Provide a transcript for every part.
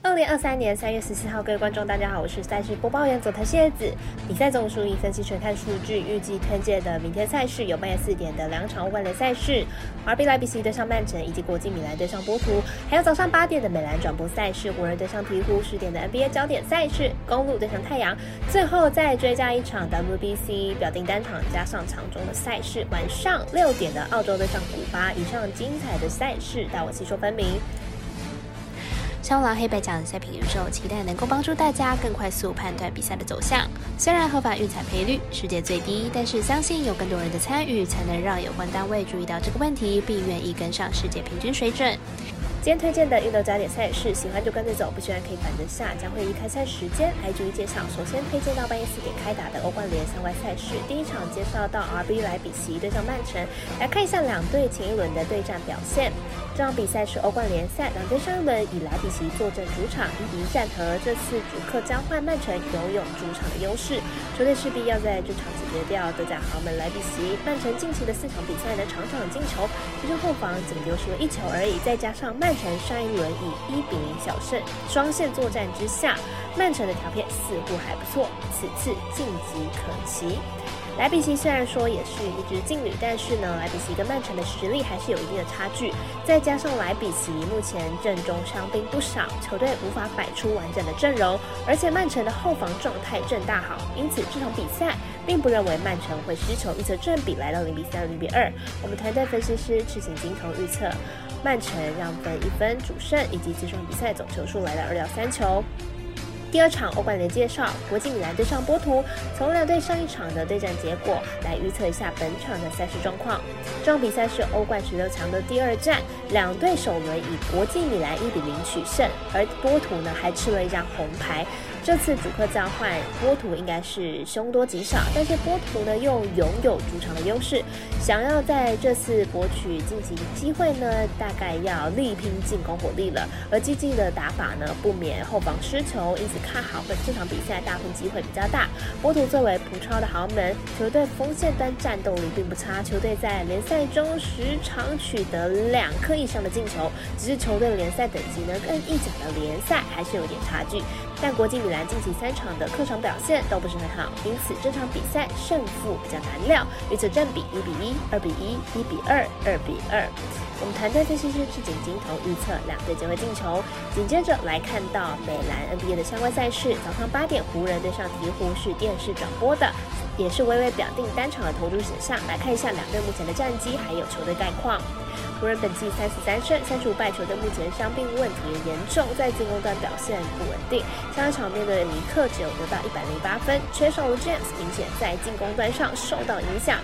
二零二三年三月十四号，各位观众，大家好，我是赛事播报员佐藤谢子。比赛总数以分析全看数据，预计推荐的明天赛事有半夜四点的两场欧冠联赛事，RB 莱比锡对上曼城，以及国际米兰对上波图，还有早上八点的美兰转播赛事，湖人对上鹈鹕，十点的 NBA 焦点赛事，公路对上太阳，最后再追加一场 WBC 表定单场加上场中的赛事，晚上六点的澳洲对上古巴，以上精彩的赛事，待我细说分明。香狼黑白奖赛品预售，期待能够帮助大家更快速判断比赛的走向。虽然合法运彩赔率世界最低，但是相信有更多人的参与，才能让有关单位注意到这个问题，并愿意跟上世界平均水准。今天推荐的运动焦点赛事，喜欢就跟着走，不喜欢可以反着下。将会以开赛时间来逐一介绍。首先推荐到半夜四点开打的欧冠联赛外赛事，第一场介绍到 RB 莱比锡对上曼城，来看一下两队前一轮的对战表现。这场比赛是欧冠联赛，两队上一轮以莱比锡坐镇主场一比一战和，这次主客交换，曼城拥有主场的优势，球队势必要在这场解决掉德甲豪门莱比锡。曼城近期的四场比赛呢，场场进球，其中后防仅丢失了一球而已，再加上曼城上一轮以一比零小胜，双线作战之下，曼城的条片似乎还不错，此次晋级可期。莱比锡虽然说也是一支劲旅，但是呢，莱比锡跟曼城的实力还是有一定的差距。再加上莱比锡目前阵中伤兵不少，球队无法摆出完整的阵容，而且曼城的后防状态正大好，因此这场比赛并不认为曼城会失球，预测正比来到零比三、零比二。我们团队分析师赤井金童预测曼城让分一分主胜，以及这场比赛总球数来到二到三球。第二场欧冠的介绍，国际米兰对上波图，从两队上一场的对战结果来预测一下本场的赛事状况。这场比赛是欧冠十六强的第二战，两队首轮以国际米兰一比零取胜，而波图呢还吃了一张红牌。这次主客交换，波图应该是凶多吉少，但是波图呢又拥有主场的优势，想要在这次博取晋级机会呢，大概要力拼进攻火力了。而激进的打法呢，不免后防失球，因此看好本这场比赛大分机会比较大。波图作为葡超的豪门球队，锋线端战斗力并不差，球队在联赛中时常取得两颗以上的进球，只是球队联赛等级呢，跟意甲的联赛还是有点差距。但国际米兰近期三场的客场表现都不是很好，因此这场比赛胜负比较难料。预测占比一比一、二比一、一比二、二比二。我们团队分析师赤井金童预测两队将会进球。紧接着来看到美兰 NBA 的相关赛事，早上八点湖人对上鹈鹕是电视转播的，也是微微表定单场的投注选项。来看一下两队目前的战绩还有球队概况。湖人本季三十三胜三十五败，球队目前伤病问题严重，在进攻端表现不稳定。上一场面对尼克只有得到一百零八分，缺少了 James，明显在进攻端上受到影响。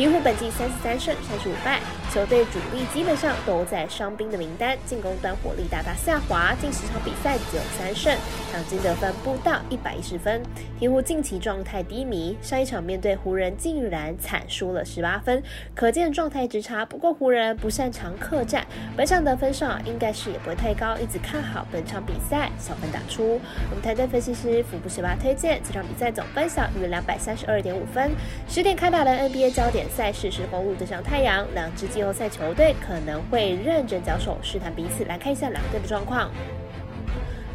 鹈鹕本季三十三胜三十五败，球队主力基本上都在伤兵的名单，进攻端火力大大下滑，近十场比赛只有三胜，场均得分不到一百一十分。鹈鹕近期状态低迷，上一场面对湖人竟然惨输了十八分，可见状态之差。不过湖人不擅长客战，本场得分上应该是也不会太高，一直看好本场比赛小分打出。我们团队分析师福布十八推荐这场比赛总分小于两百三十二点五分。十点开打的 NBA 焦点。赛事是公路对上太阳，两支季后赛球队可能会认真交手，试探彼此。来看一下两队的状况。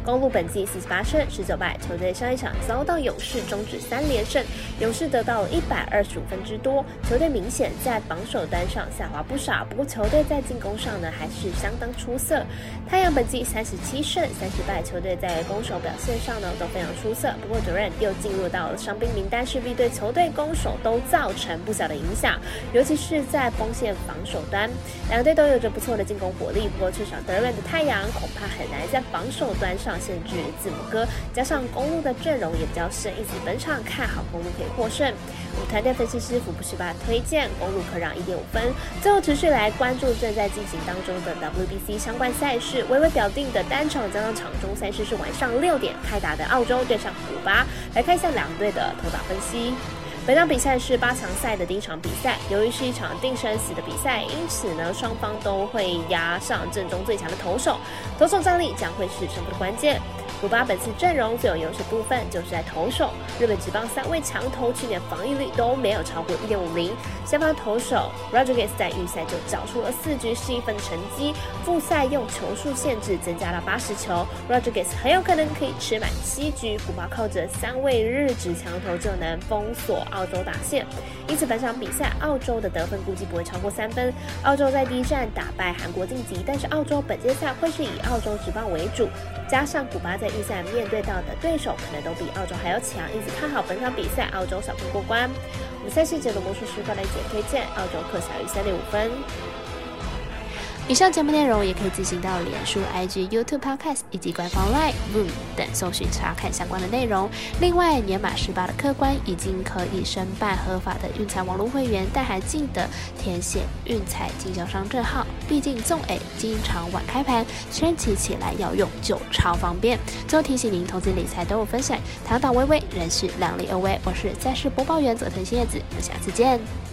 公路本季四十八胜十九败，球队上一场遭到勇士终止三连胜，勇士得到了一百二十五分之多，球队明显在防守端上下滑不少。不过球队在进攻上呢还是相当出色。太阳本季三十七胜三十败，球队在攻守表现上呢都非常出色。不过 Durant 又进入到了伤兵名单，势必对球队攻守都造成不小的影响，尤其是在锋线防守端，两队都有着不错的进攻火力。不过缺少 Durant 的太阳恐怕很难在防守端上。限制字母哥，加上公路的阵容也比较深，因此本场看好公路可以获胜。我们团队分析师福布斯巴推荐公路可让一点五分。最后持续来关注正在进行当中的 WBC 相关赛事，微微表定的单场加上场中赛事是晚上六点开打的澳洲对上古巴。来看一下两队的投打分析。本场比赛是八强赛的第一场比赛，由于是一场定生死的比赛，因此呢，双方都会压上阵中最强的投手，投手战力将会是胜负的关键。古巴本次阵容最有优势部分就是在投手，日本职棒三位强投去年防御率都没有超过一点五零，先发投手 Rodriguez 在预赛就缴出了四局失一分的成绩，复赛用球数限制增加了八十球，Rodriguez 很有可能可以吃满七局，古巴靠着三位日职强投就能封锁澳洲打线，因此本场比赛澳洲的得分估计不会超过三分，澳洲在第一站打败韩国晋级，但是澳洲本届赛会是以澳洲职棒为主，加上古巴在预赛面对到的对手可能都比澳洲还要强，因此看好本场比赛澳洲小分过关。我们赛事解读魔术师过来解推荐澳洲客小于三点五分。以上节目内容也可以自行到脸书、IG、YouTube、Podcast 以及官方 Line、Room 等搜寻查看相关的内容。另外，年满十八的客官已经可以申办合法的运彩网络会员，但还记得填写运彩经销商证号。毕竟纵 A 经常晚开盘，升起起来要用就超方便。最后提醒您，投资理财都有风险，堂堂微微人是量力而为。我是赛事播报员佐藤新叶子，我们下次见。